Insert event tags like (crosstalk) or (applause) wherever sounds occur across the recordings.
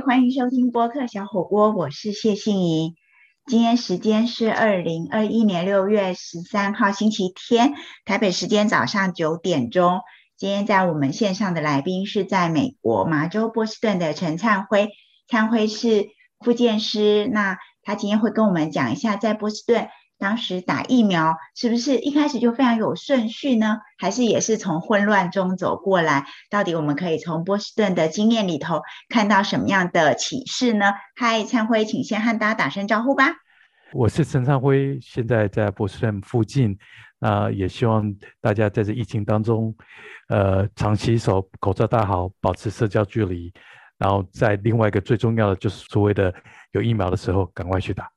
欢迎收听播客小火锅，我是谢杏怡。今天时间是二零二一年六月十三号星期天，台北时间早上九点钟。今天在我们线上的来宾是在美国麻州波士顿的陈灿辉，灿辉是复健师，那他今天会跟我们讲一下在波士顿。当时打疫苗是不是一开始就非常有顺序呢？还是也是从混乱中走过来？到底我们可以从波士顿的经验里头看到什么样的启示呢？嗨，灿辉，请先和大家打声招呼吧。我是陈灿辉，现在在波士顿附近。那也希望大家在这疫情当中，呃，常洗手，口罩戴好，保持社交距离。然后在另外一个最重要的就是所谓的有疫苗的时候，赶快去打。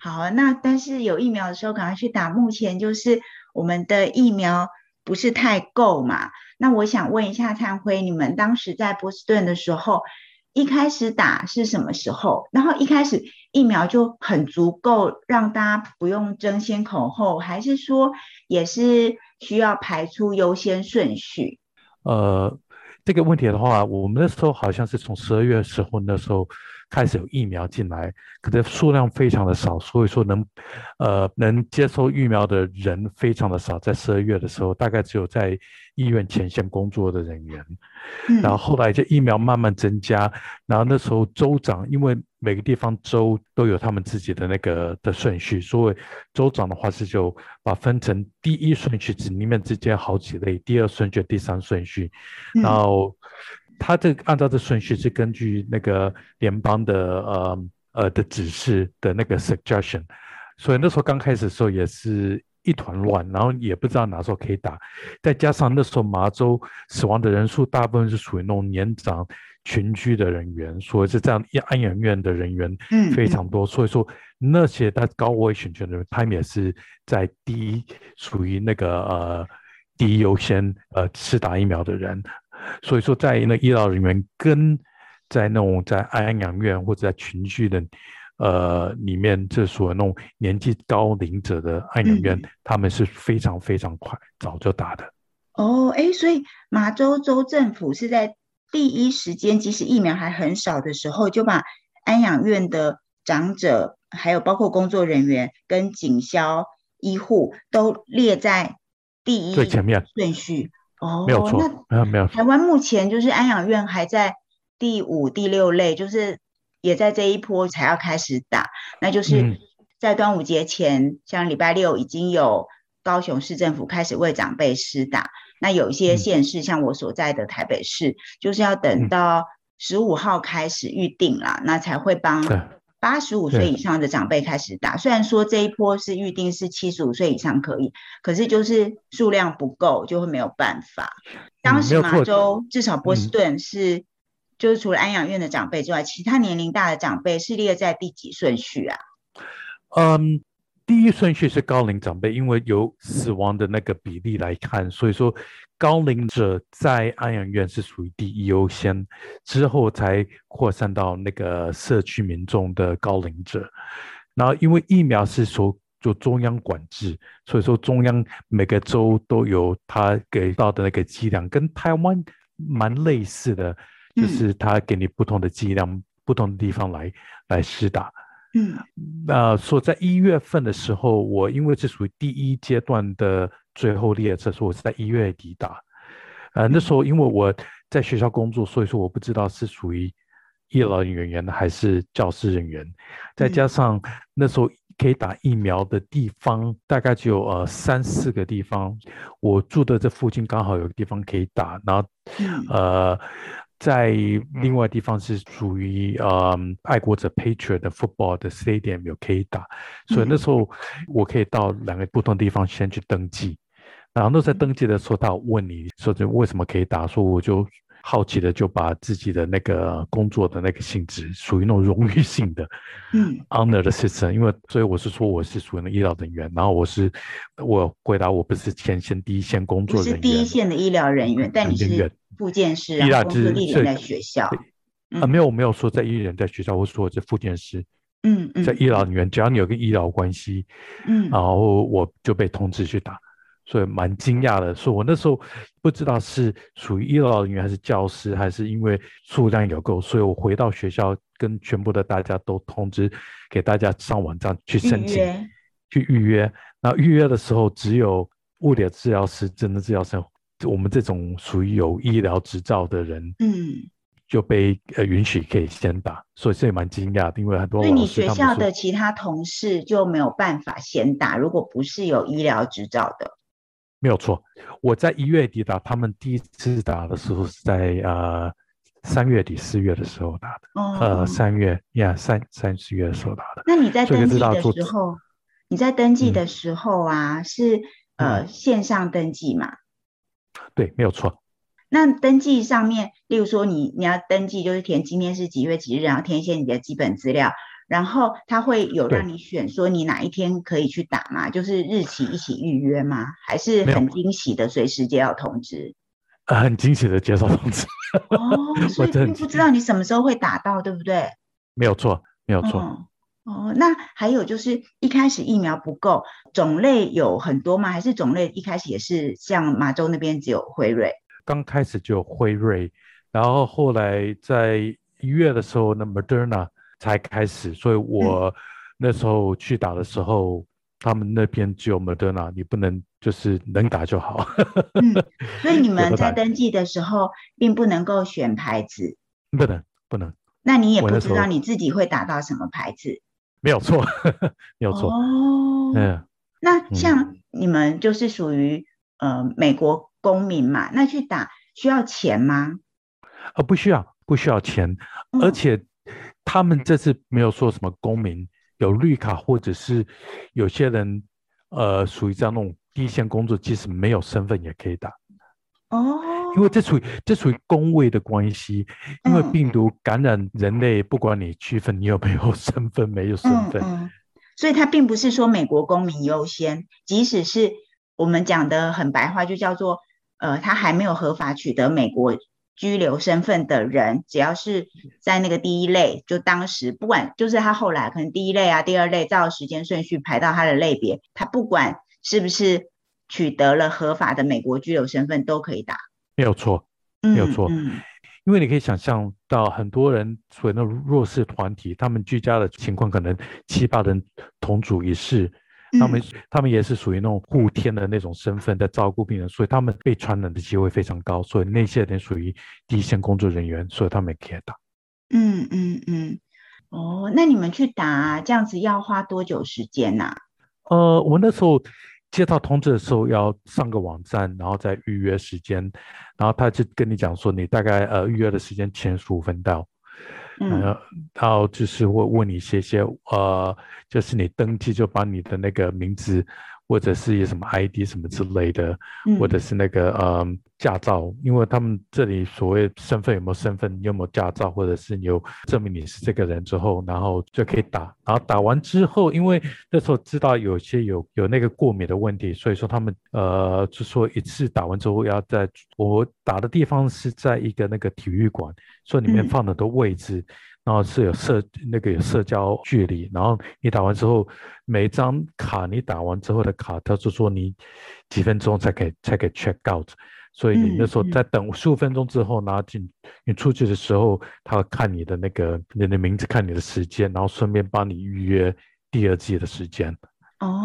好，那但是有疫苗的时候赶快去打。目前就是我们的疫苗不是太够嘛？那我想问一下灿辉，你们当时在波士顿的时候，一开始打是什么时候？然后一开始疫苗就很足够让大家不用争先恐后，还是说也是需要排出优先顺序？呃，这个问题的话，我们那时候好像是从十二月时候那时候。开始有疫苗进来，可是数量非常的少，所以说能，呃，能接受疫苗的人非常的少。在十二月的时候，大概只有在医院前线工作的人员，然后后来就疫苗慢慢增加，然后那时候州长，因为每个地方州都有他们自己的那个的顺序，所以州长的话是就把分成第一顺序里面之间好几类，第二顺序、第三顺序，然后。他这按照这顺序是根据那个联邦的呃呃的指示的那个 suggestion，所以那时候刚开始的时候也是一团乱，然后也不知道哪时候可以打，再加上那时候麻州死亡的人数大部分是属于那种年长群居的人员，所以是这样安养院的人员非常多，所以说那些他高危险群的人，他们也是在第一属于那个呃第一优先呃是打疫苗的人。所以说，在那医疗人员跟在那种在安养院或者在群聚的呃里面，这所那种年纪高龄者的安养院，他们是非常非常快早就打的。哦，哎，所以马州州政府是在第一时间，即使疫苗还很少的时候，就把安养院的长者，还有包括工作人员跟警消医护都列在第一最前面顺序。哦，没有错，没有没有。台湾目前就是安养院还在第五、第六类，就是也在这一波才要开始打。那就是在端午节前，像礼拜六已经有高雄市政府开始为长辈施打。那有一些县市，像我所在的台北市，就是要等到十五号开始预定啦，那才会帮。八十五岁以上的长辈开始打，虽然说这一波是预定是七十五岁以上可以，可是就是数量不够，就会没有办法。当时麻州至少波士顿是，就是除了安养院的长辈之外，其他年龄大的长辈是列在第几顺序啊？嗯。第一顺序是高龄长辈，因为由死亡的那个比例来看，所以说高龄者在安养院是属于第一优先，之后才扩散到那个社区民众的高龄者。然后因为疫苗是说做中央管制，所以说中央每个州都有他给到的那个剂量，跟台湾蛮类似的，就是他给你不同的剂量，不同的地方来来施打。嗯，那说在一月份的时候，我因为是属于第一阶段的最后列车，所以我是在一月底打。呃，那时候因为我在学校工作，所以说我不知道是属于医疗人员还是教师人员。再加上那时候可以打疫苗的地方大概只有呃三四个地方，我住的这附近刚好有个地方可以打，然后呃。在另外地方是属于呃爱国者 Patriot 的 football 的 stadium 有可以打，所以那时候我可以到两个不同地方先去登记，然后那在登记的时候，他问你说这为什么可以打，说我就好奇的就把自己的那个工作的那个性质属于那种荣誉性的，嗯，honor 的 system，因为所以我是说我是属于那医疗人员，然后我是我回答我不是前线第一线工作人员，是第一线的医疗人员，但你是。附件师，医疗资历在学校啊，没有我没有说在医人在学校，我说在附件师，嗯嗯，在医疗里面，只要你有个医疗关系，嗯，然后我就被通知去打，所以蛮惊讶的。所以我那时候不知道是属于医疗人员还是教师，还是因为数量有够，所以我回到学校跟全部的大家都通知，给大家上网站去申请，去预约。那预约的时候，只有物理治疗师、真的治疗师，我们这种属于有医疗执照的人，嗯，就被呃允许可以先打。所以这也蛮惊讶，因为很多。所以你学校的其他同事就没有办法先打，如果不是有医疗执照的。没有错，我在一月底打，他们第一次打的时候是在呃三月底四月的时候打的，呃三月呀三三四月的时候打的。那你在登记的时候，你在登记的时候啊，是呃线上登记嘛？对，没有错。那登记上面，例如说你你要登记，就是填今天是几月几日，然后填一些你的基本资料。然后他会有让你选，说你哪一天可以去打吗？就是日期一起预约吗？还是很惊喜的，随时接到通知？很惊喜的接到通知。哦，(laughs) 所以并不知道你什么时候会打到，对不对？没有错，没有错。哦，那还有就是一开始疫苗不够，种类有很多吗？还是种类一开始也是像马州那边只有辉瑞？刚开始就有辉瑞，然后后来在一月的时候，那 Moderna。才开始，所以我那时候去打的时候，他们那边只有 Moderna，你不能就是能打就好。嗯，所以你 (laughs) 们在登记的时候并不能够选牌子，不能不能。那你也不知道你自己会打到什么牌子？没有错，没有错。(laughs) 哦，嗯。那像你们就是属于呃美国公民嘛，那去打需要钱吗？呃，不需要，不需要钱，而且。他们这次没有说什么公民有绿卡，或者是有些人，呃，属于这样那种第一线工作，即使没有身份也可以打。哦，因为这属于这属于工位的关系，因为病毒感染人类，不管你区分你有没有 (laughs) 身份，没有身份，所以它并不是说美国公民优先，即使是我们讲的很白话，就叫做呃，他还没有合法取得美国。居留身份的人，只要是在那个第一类，就当时不管，就是他后来可能第一类啊、第二类，照时间顺序排到他的类别，他不管是不是取得了合法的美国居留身份，都可以打。没有错，没有错，因为你可以想象到很多人所谓的弱势团体，他们居家的情况可能七八人同住一室。他们他们也是属于那种护天的那种身份在照顾病人，所以他们被传染的机会非常高。所以那些人属于第一线工作人员，所以他们也可以打。嗯嗯嗯。哦，那你们去打这样子要花多久时间呐？呃，我那时候接到通知的时候要上个网站，然后再预约时间，然后他就跟你讲说，你大概呃预约的时间前十五分到。嗯，然后就是会问你一些些，呃，就是你登记就把你的那个名字，或者是有什么 ID 什么之类的，或者是那个呃驾照，因为他们这里所谓身份有没有身份，有没有驾照，或者是你有证明你是这个人之后，然后就可以打。然后打完之后，因为那时候知道有些有有那个过敏的问题，所以说他们呃就说一次打完之后要在我打的地方是在一个那个体育馆。说里面放的都位置，然后是有社那个有社交距离，然后你打完之后，每一张卡你打完之后的卡，他就说你几分钟才可以才可以 check out，所以你那时候在等十五分钟之后拿进你出去的时候，他会看你的那个你的名字，看你的时间，然后顺便帮你预约第二季的时间。哦，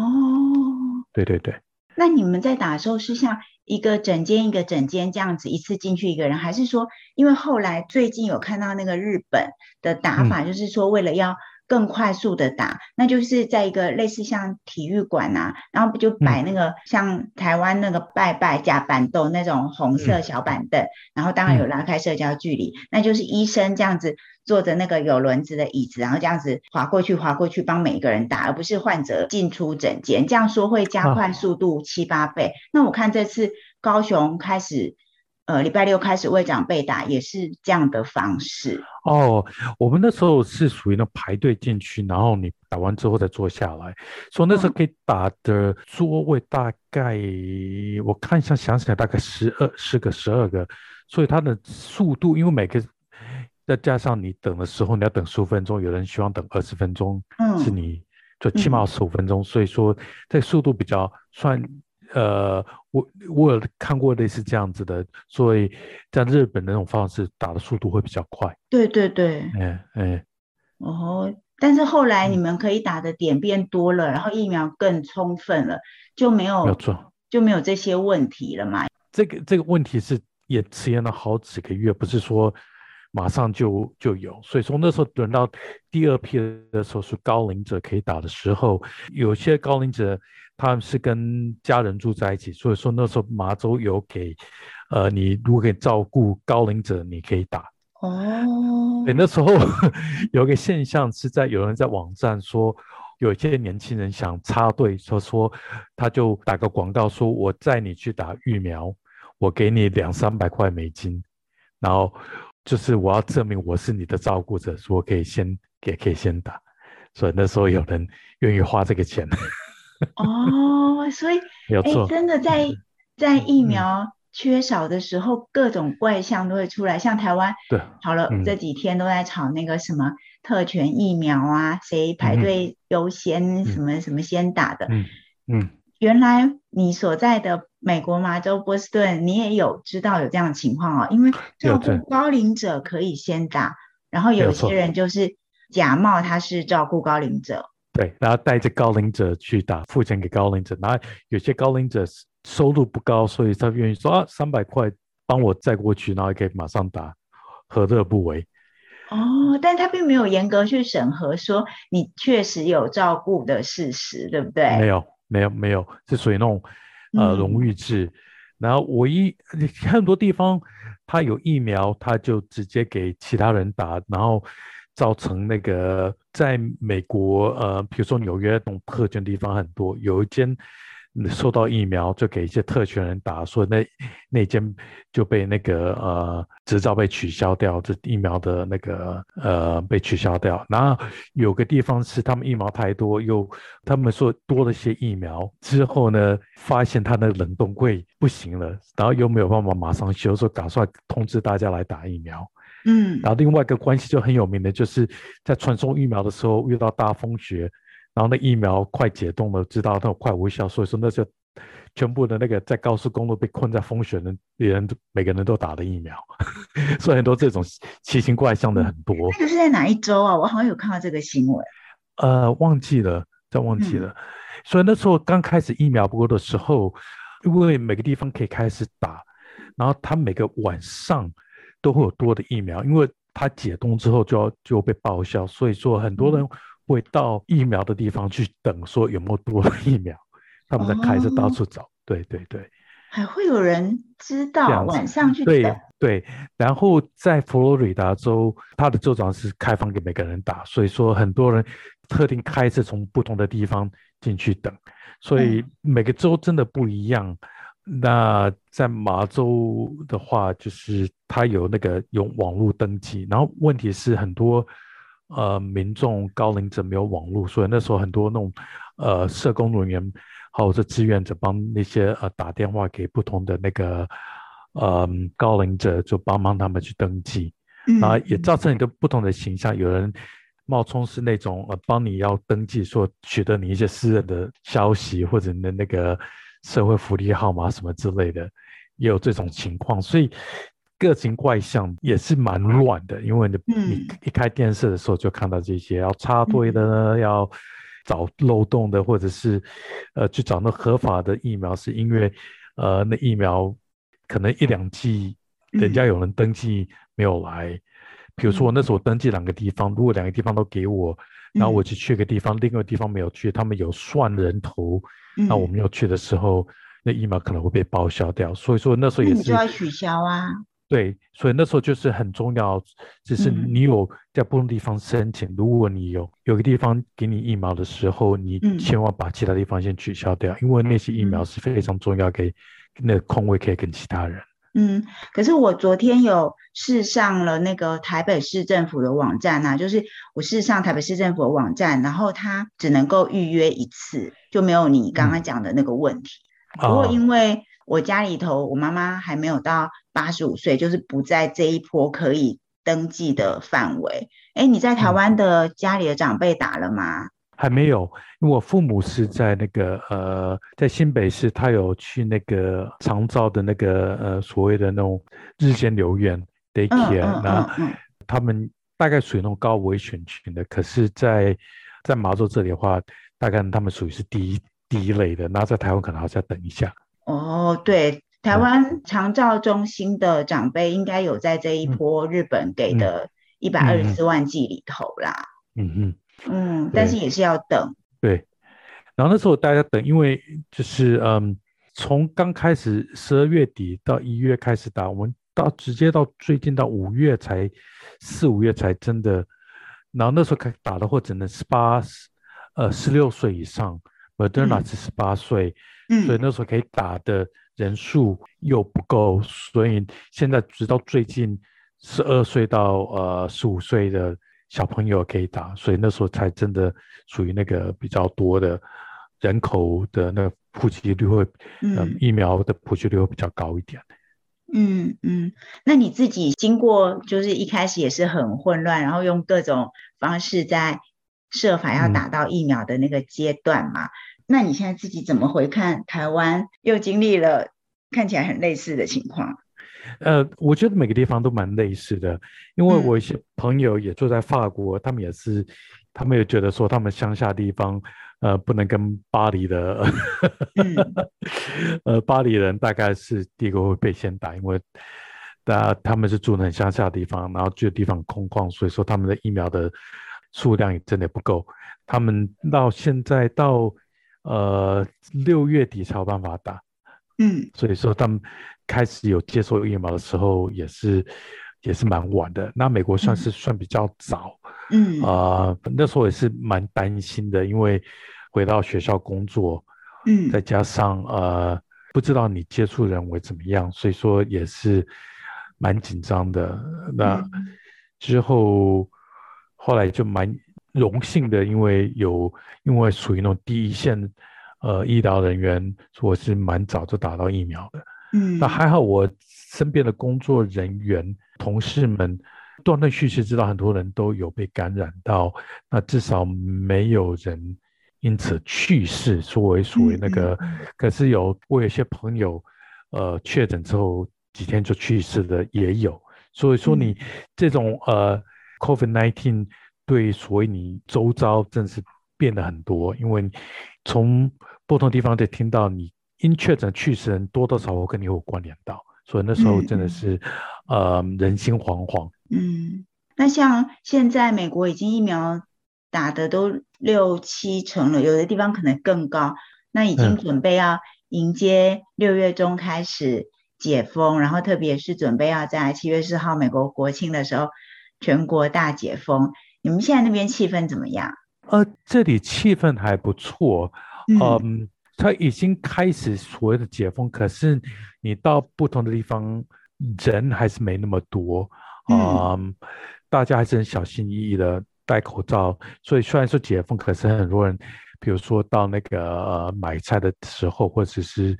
对对对。那你们在打的时候是像？一个整间一个整间这样子一次进去一个人，还是说，因为后来最近有看到那个日本的打法，就是说为了要更快速的打，那就是在一个类似像体育馆啊，然后不就摆那个像台湾那个拜拜加板凳那种红色小板凳，然后当然有拉开社交距离，那就是医生这样子。坐着那个有轮子的椅子，然后这样子滑过去滑过去，帮每一个人打，而不是患者进出诊间。这样说会加快速度七八倍。那我看这次高雄开始，呃，礼拜六开始为长辈打，也是这样的方式。哦，我们那时候是属于那排队进去，然后你打完之后再坐下来。所以那时候可以打的座位大概，我看一下，想起来大概十二十个、十二个。所以它的速度，因为每个。再加上你等的时候，你要等十五分钟，有人希望等二十分钟，嗯，是你就起码十五分钟，所以说这速度比较算呃，我我有看过类似这样子的，所以在日本那种方式打的速度会比较快。对对对，哎哎，哦，但是后来你们可以打的点变多了，然后疫苗更充分了，就没有没有错，就没有这些问题了嘛。这个这个问题是也迟延了好几个月，不是说。马上就就有，所以说那时候等到第二批的时候是高龄者可以打的时候，有些高龄者他们是跟家人住在一起，所以说那时候麻州有给，呃，你如果可以照顾高龄者，你可以打。哦，对，那时候 (laughs) 有个现象是在有人在网站说，有些年轻人想插队，说说他就打个广告说，我载你去打疫苗，我给你两三百块美金，然后。就是我要证明我是你的照顾者，说可以先也可以先打，所以那时候有人愿意花这个钱。(laughs) 哦，所以哎，真的在在疫苗缺少的时候，各种怪象都会出来。像台湾，对，好了，这几天都在吵那个什么特权疫苗啊，谁排队优先，什么什么先打的。嗯嗯。原来你所在的美国麻州波士顿，你也有知道有这样的情况哦。因为 (laughs) 照顾高龄者可以先打，然后有些人就是假冒他是照顾高龄者，对，然后带着高龄者去打，付钱给高龄者。然后有些高龄者收入不高，所以他愿意说啊，三百块帮我载过去，然后可以马上打，何乐不为？哦，但他并没有严格去审核，说你确实有照顾的事实，对不对？没有。没有没有，是属于那种呃荣誉制，然后我一很多地方他有疫苗，他就直接给其他人打，然后造成那个在美国呃，比如说纽约那种特权地方很多，有一间。受到疫苗就给一些特权人打，所以那那间就被那个呃执照被取消掉，这疫苗的那个呃被取消掉。然后有个地方是他们疫苗太多，又他们说多了些疫苗之后呢，发现他的冷冻柜不行了，然后又没有办法马上修，说打算通知大家来打疫苗。嗯，然后另外一个关系就很有名的就是在传送疫苗的时候遇到大风雪。然后那疫苗快解冻了，知道它快无效，所以说那就全部的那个在高速公路被困在风雪的人，每个人都打了疫苗，(laughs) 所以很多这种奇形怪象的很多。那个是在哪一周啊？我好像有看到这个新闻。呃，忘记了，再忘记了。所以那时候刚开始疫苗播的时候，因为每个地方可以开始打，然后他每个晚上都会有多的疫苗，因为它解冻之后就要就被报销，所以说很多人。会到疫苗的地方去等，说有没有多疫苗，他们在开车到处找。对对对，还会有人知道晚上去对对，然后在佛罗里达州，它的州长是开放给每个人打，所以说很多人特定开车从不同的地方进去等，所以每个州真的不一样。那在麻州的话，就是它有那个用网络登记，然后问题是很多。呃，民众高龄者没有网络，所以那时候很多那种呃社工人员，或者是志愿者帮那些呃打电话给不同的那个呃高龄者，就帮忙他们去登记，啊，也造成一个不同的形象。有人冒充是那种呃帮你要登记，说取得你一些私人的消息或者你的那个社会福利号码什么之类的，也有这种情况，所以。各情怪象也是蛮乱的，因为你你一开电视的时候就看到这些要插队的呢，要找漏洞的，或者是呃去找那合法的疫苗，是因为呃那疫苗可能一两剂人家有人登记没有来，比如说我那时候登记两个地方，如果两个地方都给我，然后我去去个地方，另外地方没有去，他们有算人头，那我们要去的时候，那疫苗可能会被报销掉，所以说那时候也是就要取消啊。对，所以那时候就是很重要，只是你有在不同地方申请，如果你有有个地方给你疫苗的时候，你千万把其他地方先取消掉，因为那些疫苗是非常重要，给那空位可以跟其他人。嗯，可是我昨天有试上了那个台北市政府的网站呐，就是我试上台北市政府的网站，然后它只能够预约一次，就没有你刚刚讲的那个问题。不过因为我家里头，我妈妈还没有到八十五岁，就是不在这一波可以登记的范围。哎，你在台湾的家里的长辈打了吗？还没有，因为我父母是在那个呃，在新北市，他有去那个长照的那个呃所谓的那种日间留院 daycare，那他们大概属于那种高危险群的，可是，在在麻州这里的话，大概他们属于是第一第一类的，那在台湾可能还要等一下。哦，对，台湾长照中心的长辈应该有在这一波日本给的一百二十四万剂里头啦。嗯嗯。嗯，但是也是要等。对，然后那时候大家等，因为就是嗯，从刚开始十二月底到一月开始打，我们到直接到最近到五月才四五月才真的，然后那时候开打的话只能十八呃十六岁以上，Moderna 是十八岁，嗯，所以那时候可以打的人数又不够，所以现在直到最近十二岁到呃十五岁的。小朋友可以打，所以那时候才真的属于那个比较多的人口的那个普及率会，嗯，疫苗的普及率会比较高一点。嗯嗯，那你自己经过就是一开始也是很混乱，然后用各种方式在设法要打到疫苗的那个阶段嘛？那你现在自己怎么回看台湾又经历了看起来很类似的情况？呃，我觉得每个地方都蛮类似的，因为我一些朋友也住在法国，他们也是，他们也觉得说他们乡下地方，呃，不能跟巴黎的，(laughs) 呃，巴黎人大概是第一个会被先打，因为大他们是住很乡下的地方，然后住的地方空旷，所以说他们的疫苗的数量也真的不够，他们到现在到呃六月底才有办法打，嗯，所以说他们。开始有接受疫苗的时候，也是也是蛮晚的。那美国算是算比较早，嗯啊，那时候也是蛮担心的，因为回到学校工作，嗯，再加上呃，不知道你接触人为怎么样，所以说也是蛮紧张的。那之后后来就蛮荣幸的，因为有因为属于那种第一线呃医疗人员，我是蛮早就打到疫苗的。嗯，那还好，我身边的工作人员、同事们断断续续知道很多人都有被感染到，那至少没有人因此去世，作为属于那个。可是有我有些朋友，呃，确诊之后几天就去世的也有。所以说，你这种呃，COVID-19 对所以你周遭真是变得很多，因为从不同地方都听到你。因确诊去世人多多少少跟你有关联到，所以那时候真的是，呃，人心惶惶。嗯，那像现在美国已经疫苗打的都六七成了，有的地方可能更高。那已经准备要迎接六月中开始解封，然后特别是准备要在七月四号美国国庆的时候全国大解封。你们现在那边气氛怎么样？呃，这里气氛还不错。嗯。他已经开始所谓的解封，可是你到不同的地方，人还是没那么多啊。大家还是很小心翼翼的戴口罩。所以虽然说解封，可是很多人，比如说到那个呃买菜的时候，或者是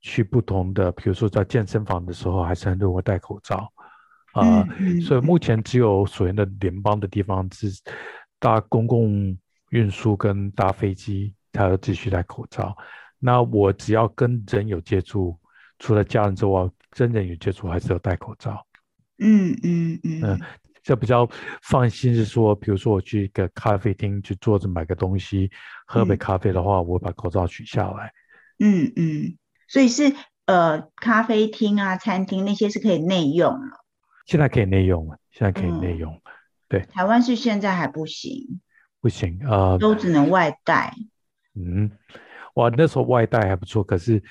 去不同的，比如说在健身房的时候，还是很多人会戴口罩啊。所以目前只有所谓的联邦的地方是搭公共运输跟搭飞机。他要继续戴口罩。那我只要跟人有接触，除了家人之外，真人有接触还是要戴口罩。嗯嗯嗯嗯，这比较放心是说，比如说我去一个咖啡厅去坐着买个东西，喝杯咖啡的话，我把口罩取下来。嗯嗯，所以是呃，咖啡厅啊、餐厅那些是可以内用了。现在可以内用了，现在可以内用。对，台湾是现在还不行，不行啊，都只能外带。嗯，哇，那时候外带还不错，可是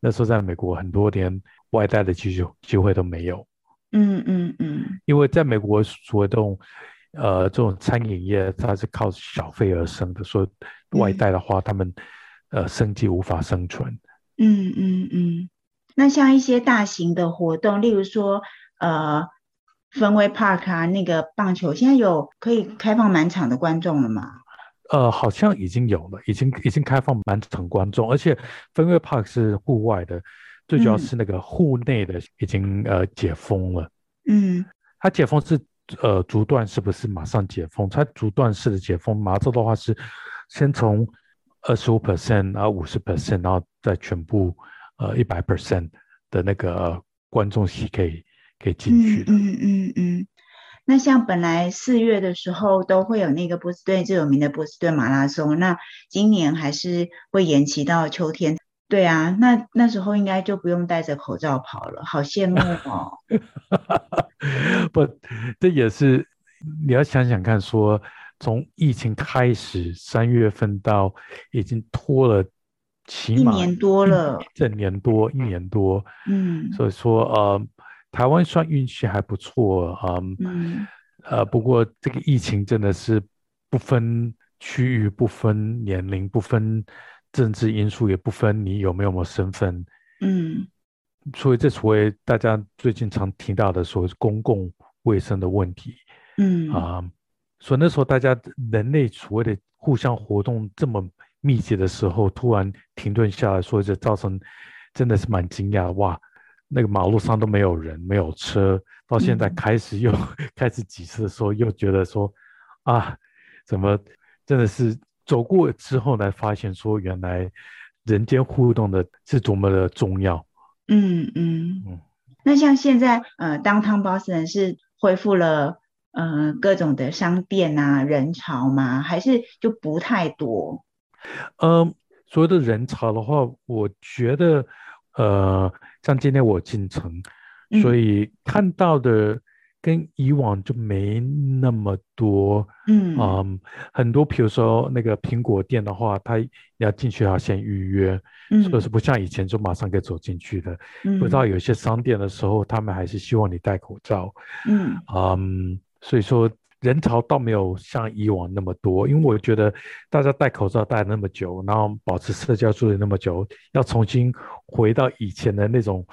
那时候在美国很多连外带的机机会都没有。嗯嗯嗯，因为在美国所谓这种呃这种餐饮业，它是靠小费而生的，所以外带的话，他们呃生计无法生存。嗯嗯嗯，那像一些大型的活动，例如说呃氛围 Park 啊，那个棒球，现在有可以开放满场的观众了吗？呃，好像已经有了，已经已经开放满场观众，而且分位 park 是户外的，最主要是那个户内的已经呃解封了。嗯，它解封是呃逐段，是不是马上解封？它逐段式的解封，麻州的话是先从二十五 percent 啊五十 percent，然后再全部呃一百 percent 的那个观众席可以可以进去的。嗯嗯嗯。那像本来四月的时候都会有那个波士顿最有名的波士顿马拉松，那今年还是会延期到秋天。对啊，那那时候应该就不用戴着口罩跑了，好羡慕哦。(laughs) 不，这也是你要想想看，说从疫情开始三月份到已经拖了起码一年多了，整年多一年多。嗯，所以说呃。台湾算运气还不错啊，嗯，呃，不过这个疫情真的是不分区域、不分年龄、不分政治因素，也不分你有没有身份，嗯，所以这所谓大家最近常听到的所谓公共卫生的问题，嗯。啊，所以那时候大家人类所谓的互相活动这么密集的时候，突然停顿下来，所以这造成真的是蛮惊讶哇。那个马路上都没有人，没有车，到现在开始又 (laughs) 开始几次的时候，又觉得说，啊，怎么真的是走过之后才发现说，原来人间互动的是多么的重要。嗯嗯嗯。那像现在，呃，当汤包斯人是恢复了，呃，各种的商店啊，人潮吗？还是就不太多？嗯，所谓的人潮的话，我觉得。呃，像今天我进城，所以看到的跟以往就没那么多。嗯啊，很多，比如说那个苹果店的话，他要进去要先预约，所以是不像以前就马上可以走进去的。嗯不知道有些商店的时候，他们还是希望你戴口罩。嗯嗯，所以说。人潮倒没有像以往那么多，因为我觉得大家戴口罩戴那么久，然后保持社交距离那么久，要重新回到以前的那种，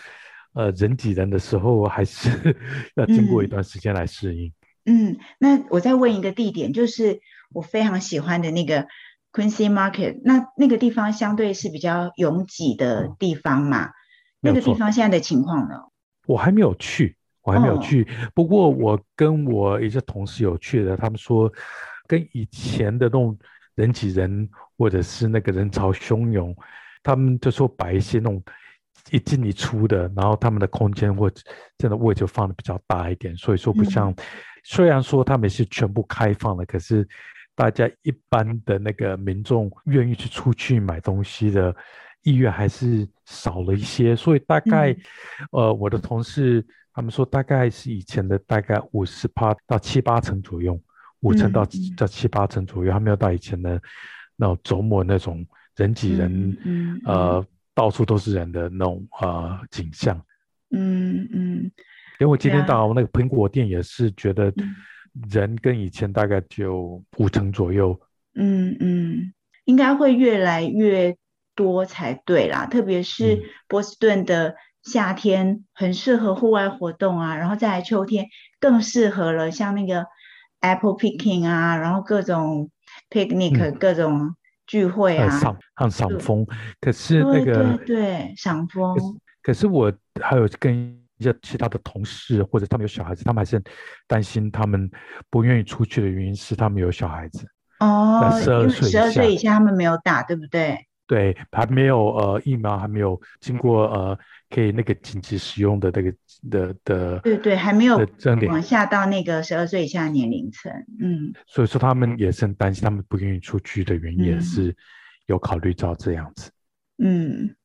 呃，人挤人的时候，还是 (laughs) 要经过一段时间来适应。嗯，那我再问一个地点，就是我非常喜欢的那个 Quincy Market，那那个地方相对是比较拥挤的地方嘛？那个地方现在的情况呢？我还没有去。我还没有去，不过我跟我一些同事有去的，他们说跟以前的那种人挤人或者是那个人潮汹涌，他们就说摆一些那种一进一出的，然后他们的空间或真的位就放的比较大一点，所以说不像，虽然说他们是全部开放的，可是大家一般的那个民众愿意去出去买东西的意愿还是少了一些，所以大概呃我的同事。他们说大概是以前的大概五十趴到七八成左右，五成到到七八成左右，还没有到以前的那种周末那种人挤人，呃，到处都是人的那种呃景象。嗯嗯。因为我今天到那个苹果店也是觉得人跟以前大概就五成左右。嗯嗯，应该会越来越多才对啦，特别是波士顿的。夏天很适合户外活动啊，然后再来秋天更适合了，像那个 apple picking 啊，然后各种 picnic 各种聚会啊，赏赏赏枫。可是那个对赏枫。可是我还有跟一些其他的同事，或者他们有小孩子，他们还是担心他们不愿意出去的原因是他们有小孩子哦，十二岁十二岁以下他们没有打，对不对？对，还没有呃疫苗还没有经过呃。可以那个紧急使用的那个的的，对对，还没有往下到那个十二岁以下年龄层，嗯，所以说他们也是很担心，他们不愿意出去的原因也是有考虑到这样子。嗯，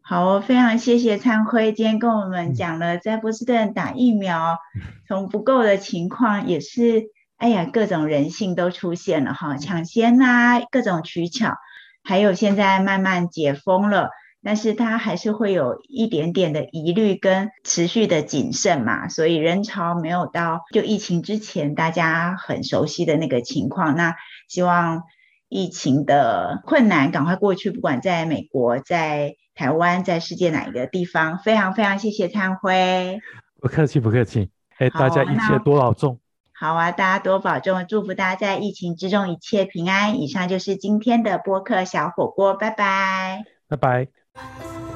好，非常谢谢灿辉今天跟我们讲了在波士顿打疫苗从不够的情况，也是哎呀各种人性都出现了哈，抢先啊，各种取巧，还有现在慢慢解封了。但是他还是会有一点点的疑虑跟持续的谨慎嘛，所以人潮没有到就疫情之前大家很熟悉的那个情况。那希望疫情的困难赶快过去，不管在美国、在台湾、在世界哪一个地方，非常非常谢谢灿辉。不客气，不客气。哎，大家一切多保重。好啊，大家多保重，祝福大家在疫情之中一切平安。以上就是今天的播客小火锅，拜拜。拜拜。啊。